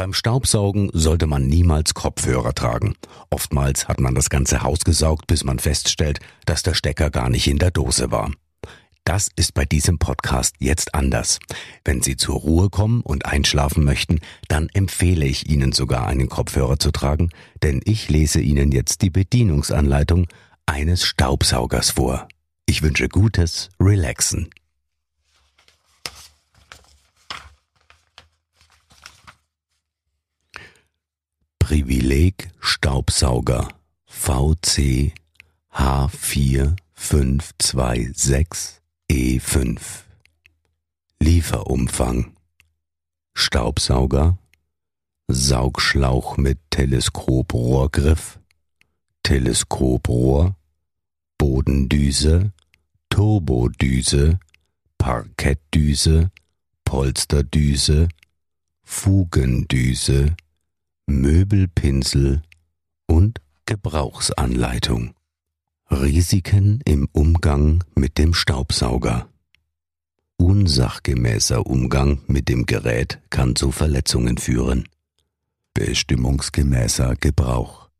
Beim Staubsaugen sollte man niemals Kopfhörer tragen. Oftmals hat man das ganze Haus gesaugt, bis man feststellt, dass der Stecker gar nicht in der Dose war. Das ist bei diesem Podcast jetzt anders. Wenn Sie zur Ruhe kommen und einschlafen möchten, dann empfehle ich Ihnen sogar einen Kopfhörer zu tragen, denn ich lese Ihnen jetzt die Bedienungsanleitung eines Staubsaugers vor. Ich wünsche gutes Relaxen. Privileg Staubsauger VC H4526 E5 Lieferumfang Staubsauger Saugschlauch mit Teleskoprohrgriff Teleskoprohr Bodendüse Turbodüse Parkettdüse Polsterdüse Fugendüse Möbelpinsel und Gebrauchsanleitung. Risiken im Umgang mit dem Staubsauger. Unsachgemäßer Umgang mit dem Gerät kann zu Verletzungen führen. Bestimmungsgemäßer Gebrauch.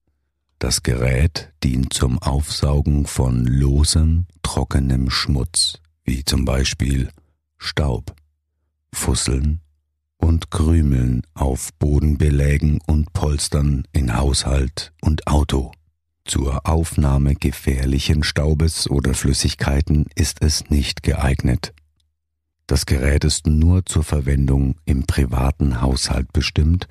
Das Gerät dient zum Aufsaugen von losem, trockenem Schmutz, wie zum Beispiel Staub, Fusseln und Krümeln auf Bodenbelägen und Polstern in Haushalt und Auto. Zur Aufnahme gefährlichen Staubes oder Flüssigkeiten ist es nicht geeignet. Das Gerät ist nur zur Verwendung im privaten Haushalt bestimmt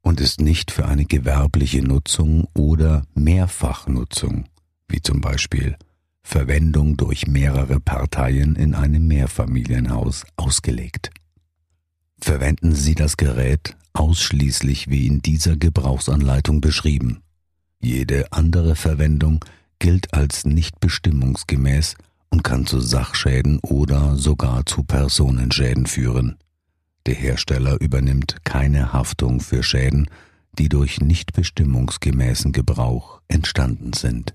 und ist nicht für eine gewerbliche Nutzung oder Mehrfachnutzung, wie zum Beispiel Verwendung durch mehrere Parteien in einem Mehrfamilienhaus ausgelegt. Verwenden Sie das Gerät ausschließlich wie in dieser Gebrauchsanleitung beschrieben. Jede andere Verwendung gilt als nicht bestimmungsgemäß und kann zu Sachschäden oder sogar zu Personenschäden führen. Der Hersteller übernimmt keine Haftung für Schäden, die durch nicht bestimmungsgemäßen Gebrauch entstanden sind.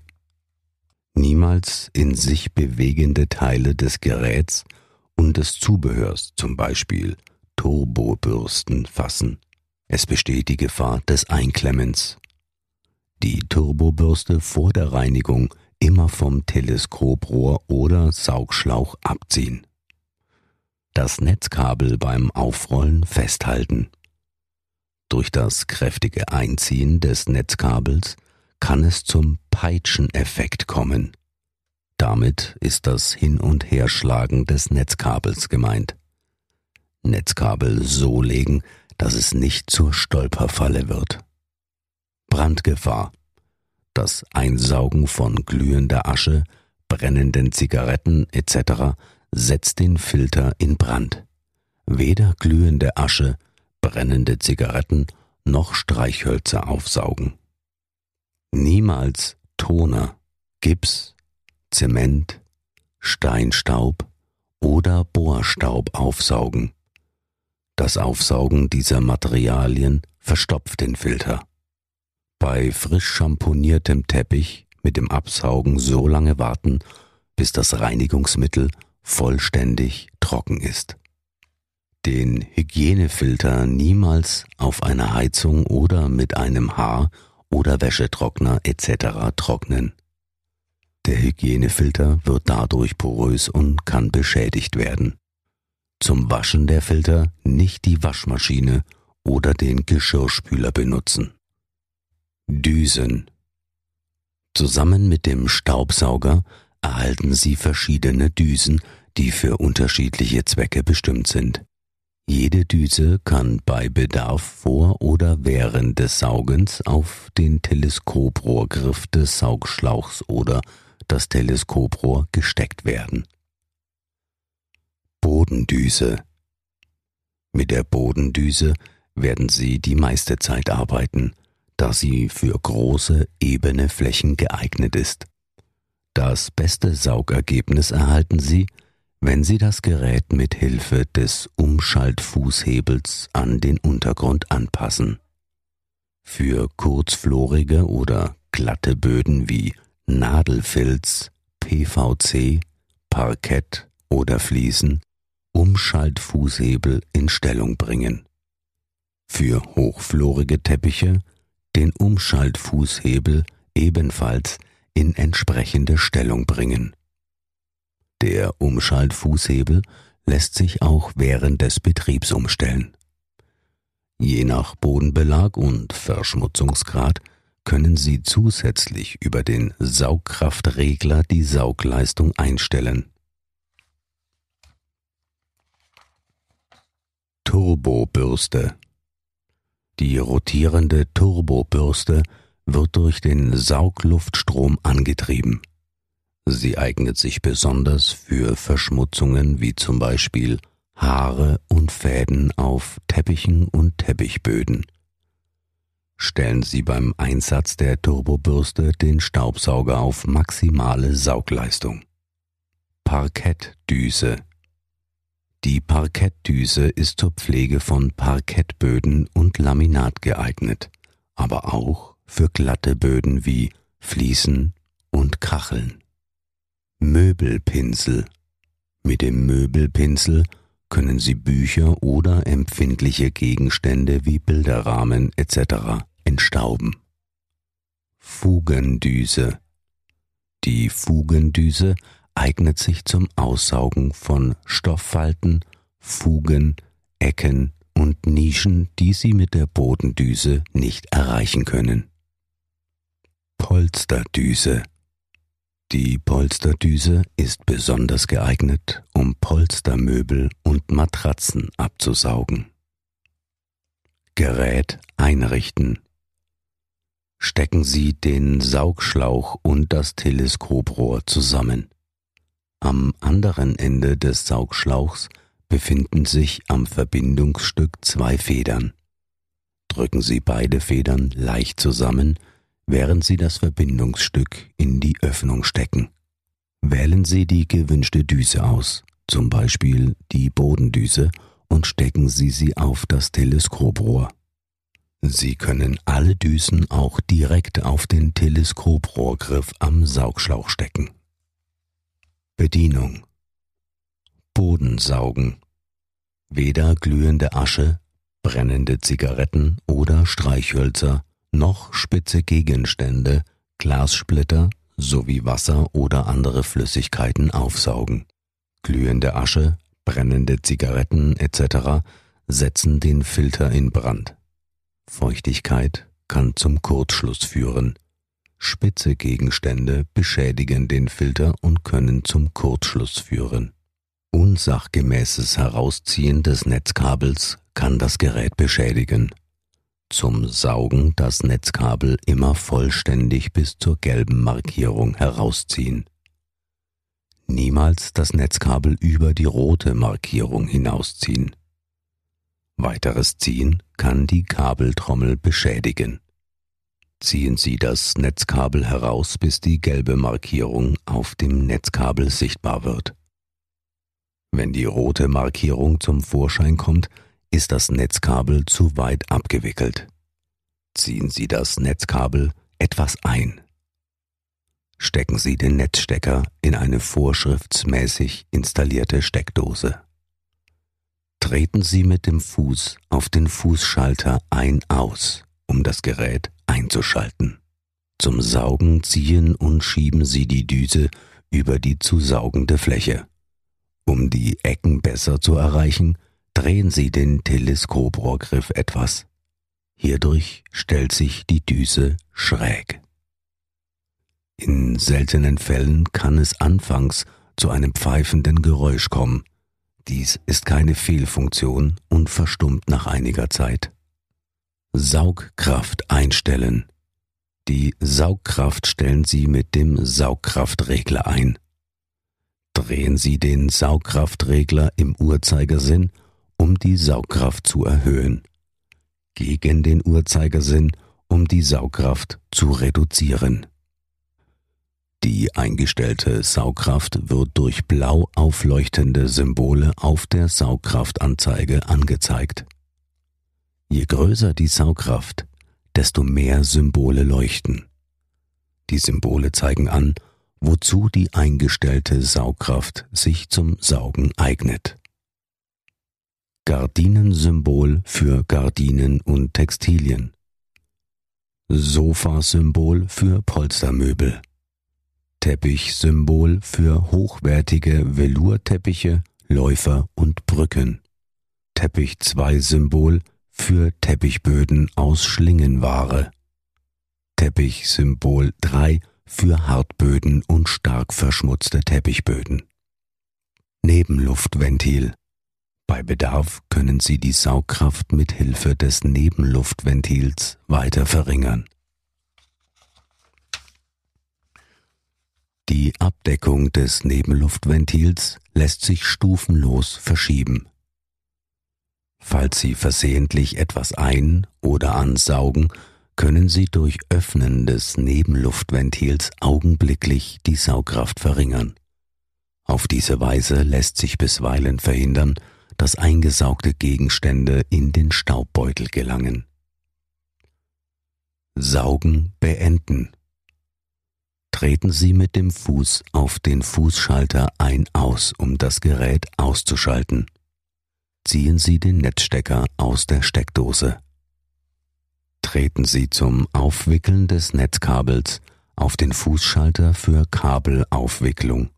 Niemals in sich bewegende Teile des Geräts und des Zubehörs, zum Beispiel Turbobürsten fassen. Es besteht die Gefahr des Einklemmens. Die Turbobürste vor der Reinigung immer vom Teleskoprohr oder Saugschlauch abziehen. Das Netzkabel beim Aufrollen festhalten. Durch das kräftige Einziehen des Netzkabels kann es zum Peitscheneffekt kommen. Damit ist das Hin- und Herschlagen des Netzkabels gemeint. Netzkabel so legen, dass es nicht zur Stolperfalle wird. Brandgefahr. Das Einsaugen von glühender Asche, brennenden Zigaretten etc. setzt den Filter in Brand. Weder glühende Asche, brennende Zigaretten noch Streichhölzer aufsaugen. Niemals Toner, Gips, Zement, Steinstaub oder Bohrstaub aufsaugen. Das Aufsaugen dieser Materialien verstopft den Filter. Bei frisch champoniertem Teppich mit dem Absaugen so lange warten, bis das Reinigungsmittel vollständig trocken ist. Den Hygienefilter niemals auf einer Heizung oder mit einem Haar- oder Wäschetrockner etc. trocknen. Der Hygienefilter wird dadurch porös und kann beschädigt werden. Zum Waschen der Filter nicht die Waschmaschine oder den Geschirrspüler benutzen. Düsen. Zusammen mit dem Staubsauger erhalten Sie verschiedene Düsen, die für unterschiedliche Zwecke bestimmt sind. Jede Düse kann bei Bedarf vor oder während des Saugens auf den Teleskoprohrgriff des Saugschlauchs oder das Teleskoprohr gesteckt werden. Bodendüse. Mit der Bodendüse werden Sie die meiste Zeit arbeiten, da sie für große, ebene Flächen geeignet ist. Das beste Saugergebnis erhalten Sie, wenn Sie das Gerät mit Hilfe des Umschaltfußhebels an den Untergrund anpassen. Für kurzflorige oder glatte Böden wie Nadelfilz, PVC, Parkett oder Fliesen Umschaltfußhebel in Stellung bringen. Für hochflorige Teppiche den Umschaltfußhebel ebenfalls in entsprechende Stellung bringen. Der Umschaltfußhebel lässt sich auch während des Betriebs umstellen. Je nach Bodenbelag und Verschmutzungsgrad können Sie zusätzlich über den Saugkraftregler die Saugleistung einstellen. Turbobürste Die rotierende Turbobürste wird durch den Saugluftstrom angetrieben. Sie eignet sich besonders für Verschmutzungen wie zum Beispiel Haare und Fäden auf Teppichen und Teppichböden. Stellen Sie beim Einsatz der Turbobürste den Staubsauger auf maximale Saugleistung. Parkettdüse Die Parkettdüse ist zur Pflege von Parkettböden und Laminat geeignet, aber auch für glatte Böden wie Fliesen und Kacheln. Möbelpinsel. Mit dem Möbelpinsel können Sie Bücher oder empfindliche Gegenstände wie Bilderrahmen etc. entstauben. Fugendüse. Die Fugendüse eignet sich zum Aussaugen von Stofffalten, Fugen, Ecken und Nischen, die Sie mit der Bodendüse nicht erreichen können. Polsterdüse. Die Polsterdüse ist besonders geeignet, um Polstermöbel und Matratzen abzusaugen. Gerät einrichten. Stecken Sie den Saugschlauch und das Teleskoprohr zusammen. Am anderen Ende des Saugschlauchs befinden sich am Verbindungsstück zwei Federn. Drücken Sie beide Federn leicht zusammen während Sie das Verbindungsstück in die Öffnung stecken. Wählen Sie die gewünschte Düse aus, zum Beispiel die Bodendüse, und stecken Sie sie auf das Teleskoprohr. Sie können alle Düsen auch direkt auf den Teleskoprohrgriff am Saugschlauch stecken. Bedienung Bodensaugen Weder glühende Asche, brennende Zigaretten oder Streichhölzer noch spitze Gegenstände, Glassplitter sowie Wasser oder andere Flüssigkeiten aufsaugen. Glühende Asche, brennende Zigaretten etc. setzen den Filter in Brand. Feuchtigkeit kann zum Kurzschluss führen. Spitze Gegenstände beschädigen den Filter und können zum Kurzschluss führen. Unsachgemäßes Herausziehen des Netzkabels kann das Gerät beschädigen. Zum Saugen das Netzkabel immer vollständig bis zur gelben Markierung herausziehen. Niemals das Netzkabel über die rote Markierung hinausziehen. Weiteres Ziehen kann die Kabeltrommel beschädigen. Ziehen Sie das Netzkabel heraus, bis die gelbe Markierung auf dem Netzkabel sichtbar wird. Wenn die rote Markierung zum Vorschein kommt, ist das Netzkabel zu weit abgewickelt. Ziehen Sie das Netzkabel etwas ein. Stecken Sie den Netzstecker in eine vorschriftsmäßig installierte Steckdose. Treten Sie mit dem Fuß auf den Fußschalter ein-aus, um das Gerät einzuschalten. Zum Saugen ziehen und schieben Sie die Düse über die zu saugende Fläche. Um die Ecken besser zu erreichen, drehen Sie den Teleskoprohrgriff etwas. Hierdurch stellt sich die Düse schräg. In seltenen Fällen kann es anfangs zu einem pfeifenden Geräusch kommen. Dies ist keine Fehlfunktion und verstummt nach einiger Zeit. Saugkraft einstellen. Die Saugkraft stellen Sie mit dem Saugkraftregler ein. Drehen Sie den Saugkraftregler im Uhrzeigersinn um die Saugkraft zu erhöhen. Gegen den Uhrzeigersinn, um die Saugkraft zu reduzieren. Die eingestellte Saugkraft wird durch blau aufleuchtende Symbole auf der Saugkraftanzeige angezeigt. Je größer die Saugkraft, desto mehr Symbole leuchten. Die Symbole zeigen an, wozu die eingestellte Saugkraft sich zum Saugen eignet. Gardinensymbol für Gardinen und Textilien. Sofasymbol für Polstermöbel. Teppichsymbol für hochwertige Velourteppiche, Läufer und Brücken. Teppich 2 Symbol für Teppichböden aus Schlingenware. Teppichsymbol 3 für Hartböden und stark verschmutzte Teppichböden. Nebenluftventil. Bei Bedarf können Sie die Saugkraft mit Hilfe des Nebenluftventils weiter verringern. Die Abdeckung des Nebenluftventils lässt sich stufenlos verschieben. Falls Sie versehentlich etwas ein- oder ansaugen, können Sie durch Öffnen des Nebenluftventils augenblicklich die Saugkraft verringern. Auf diese Weise lässt sich bisweilen verhindern, dass eingesaugte Gegenstände in den Staubbeutel gelangen. Saugen beenden treten Sie mit dem Fuß auf den Fußschalter ein-aus, um das Gerät auszuschalten. Ziehen Sie den Netzstecker aus der Steckdose. Treten Sie zum Aufwickeln des Netzkabels auf den Fußschalter für Kabelaufwicklung.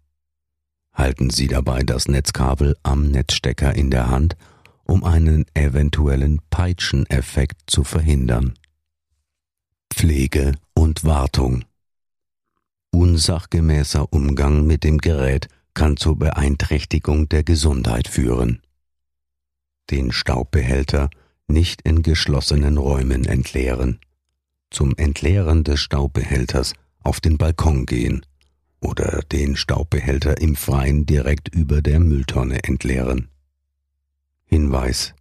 Halten Sie dabei das Netzkabel am Netzstecker in der Hand, um einen eventuellen Peitscheneffekt zu verhindern. Pflege und Wartung Unsachgemäßer Umgang mit dem Gerät kann zur Beeinträchtigung der Gesundheit führen. Den Staubbehälter nicht in geschlossenen Räumen entleeren. Zum Entleeren des Staubbehälters auf den Balkon gehen oder den Staubbehälter im Freien direkt über der Mülltonne entleeren. Hinweis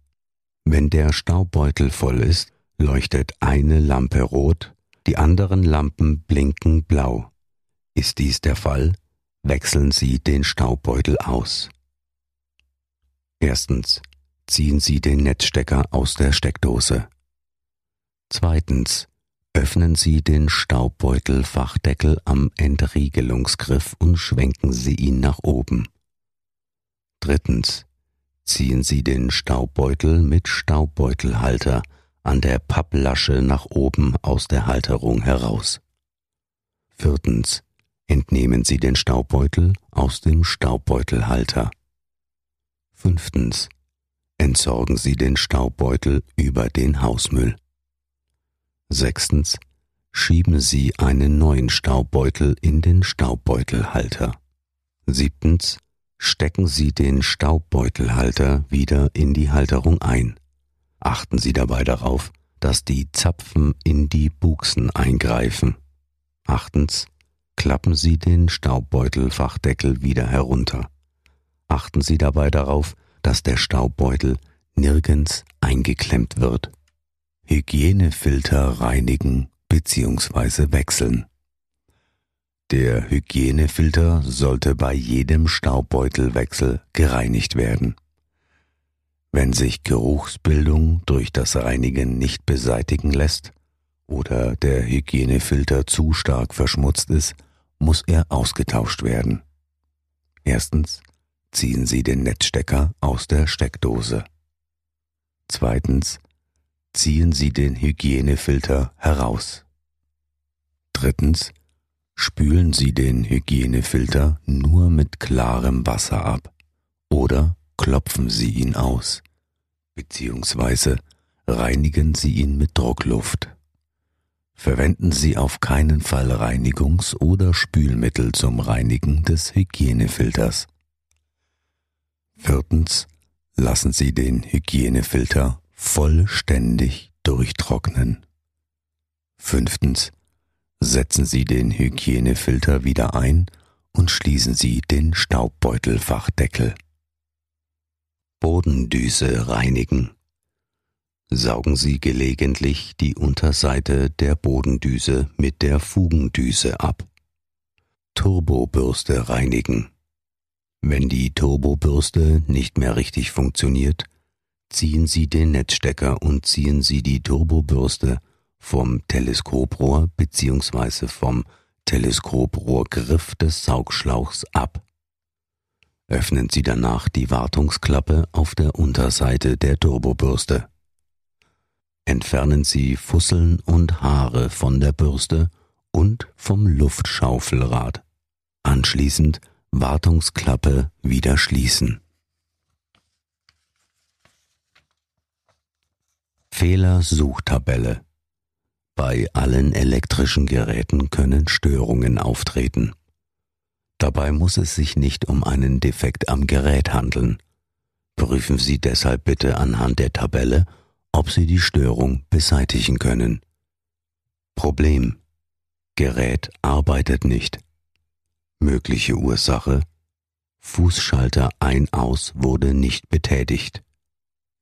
Wenn der Staubbeutel voll ist, leuchtet eine Lampe rot, die anderen Lampen blinken blau. Ist dies der Fall, wechseln Sie den Staubbeutel aus. Erstens. Ziehen Sie den Netzstecker aus der Steckdose. Zweitens. Öffnen Sie den Staubbeutelfachdeckel am Entriegelungsgriff und schwenken Sie ihn nach oben. Drittens. Ziehen Sie den Staubbeutel mit Staubbeutelhalter an der Papplasche nach oben aus der Halterung heraus. Viertens entnehmen Sie den Staubbeutel aus dem Staubbeutelhalter. Fünftens. Entsorgen Sie den Staubbeutel über den Hausmüll. Sechstens. Schieben Sie einen neuen Staubbeutel in den Staubbeutelhalter. Siebtens. Stecken Sie den Staubbeutelhalter wieder in die Halterung ein. Achten Sie dabei darauf, dass die Zapfen in die Buchsen eingreifen. Achtens klappen Sie den Staubbeutelfachdeckel wieder herunter. Achten Sie dabei darauf, dass der Staubbeutel nirgends eingeklemmt wird. Hygienefilter reinigen bzw. wechseln. Der Hygienefilter sollte bei jedem Staubbeutelwechsel gereinigt werden. Wenn sich Geruchsbildung durch das Reinigen nicht beseitigen lässt oder der Hygienefilter zu stark verschmutzt ist, muss er ausgetauscht werden. Erstens ziehen Sie den Netzstecker aus der Steckdose. Zweitens ziehen Sie den Hygienefilter heraus. Drittens spülen Sie den Hygienefilter nur mit klarem Wasser ab oder klopfen Sie ihn aus, beziehungsweise reinigen Sie ihn mit Druckluft. Verwenden Sie auf keinen Fall Reinigungs- oder Spülmittel zum Reinigen des Hygienefilters. Viertens. Lassen Sie den Hygienefilter vollständig durchtrocknen. Fünftens. Setzen Sie den Hygienefilter wieder ein und schließen Sie den Staubbeutelfachdeckel. Bodendüse reinigen. saugen Sie gelegentlich die Unterseite der Bodendüse mit der Fugendüse ab. Turbobürste reinigen. Wenn die Turbobürste nicht mehr richtig funktioniert, ziehen Sie den Netzstecker und ziehen Sie die Turbobürste vom Teleskoprohr bzw. vom Teleskoprohrgriff des Saugschlauchs ab. Öffnen Sie danach die Wartungsklappe auf der Unterseite der Turbobürste. Entfernen Sie Fusseln und Haare von der Bürste und vom Luftschaufelrad. Anschließend Wartungsklappe wieder schließen. Fehlersuchtabelle Bei allen elektrischen Geräten können Störungen auftreten. Dabei muss es sich nicht um einen Defekt am Gerät handeln. Prüfen Sie deshalb bitte anhand der Tabelle, ob Sie die Störung beseitigen können. Problem Gerät arbeitet nicht. Mögliche Ursache Fußschalter ein-aus wurde nicht betätigt.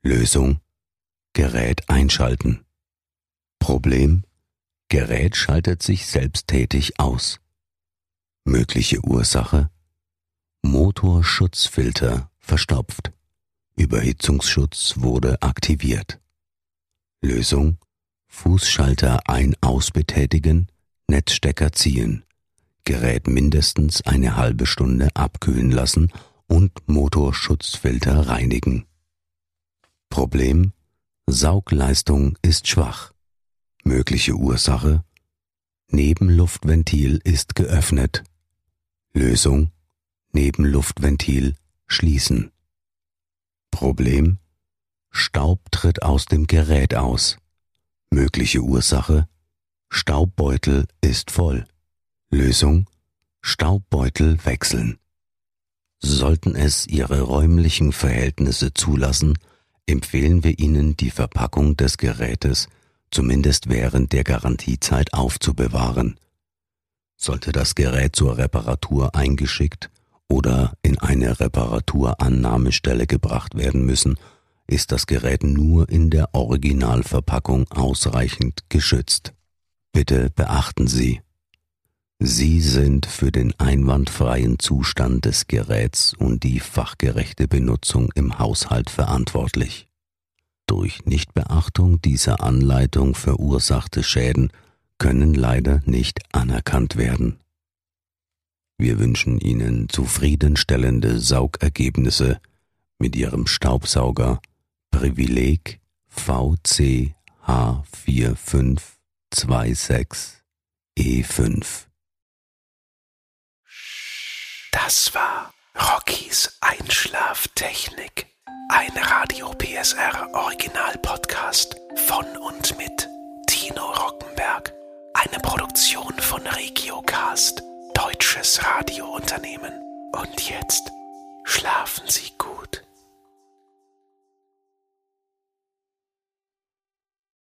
Lösung Gerät einschalten. Problem Gerät schaltet sich selbsttätig aus. Mögliche Ursache Motorschutzfilter verstopft. Überhitzungsschutz wurde aktiviert. Lösung Fußschalter ein-aus betätigen, Netzstecker ziehen, Gerät mindestens eine halbe Stunde abkühlen lassen und Motorschutzfilter reinigen. Problem Saugleistung ist schwach. Mögliche Ursache Nebenluftventil ist geöffnet. Lösung Nebenluftventil schließen. Problem Staub tritt aus dem Gerät aus. Mögliche Ursache Staubbeutel ist voll. Lösung Staubbeutel wechseln. Sollten es Ihre räumlichen Verhältnisse zulassen, empfehlen wir Ihnen, die Verpackung des Gerätes zumindest während der Garantiezeit aufzubewahren. Sollte das Gerät zur Reparatur eingeschickt oder in eine Reparaturannahmestelle gebracht werden müssen, ist das Gerät nur in der Originalverpackung ausreichend geschützt. Bitte beachten Sie, Sie sind für den einwandfreien Zustand des Geräts und die fachgerechte Benutzung im Haushalt verantwortlich. Durch Nichtbeachtung dieser Anleitung verursachte Schäden können leider nicht anerkannt werden. Wir wünschen Ihnen zufriedenstellende Saugergebnisse mit Ihrem Staubsauger Privileg VCH4526E5. Das war Rockys Einschlaftechnik. Ein Radio PSR Original Podcast von und mit Tino Rockenberg. Eine Produktion von Regiocast, deutsches Radiounternehmen. Und jetzt schlafen Sie gut.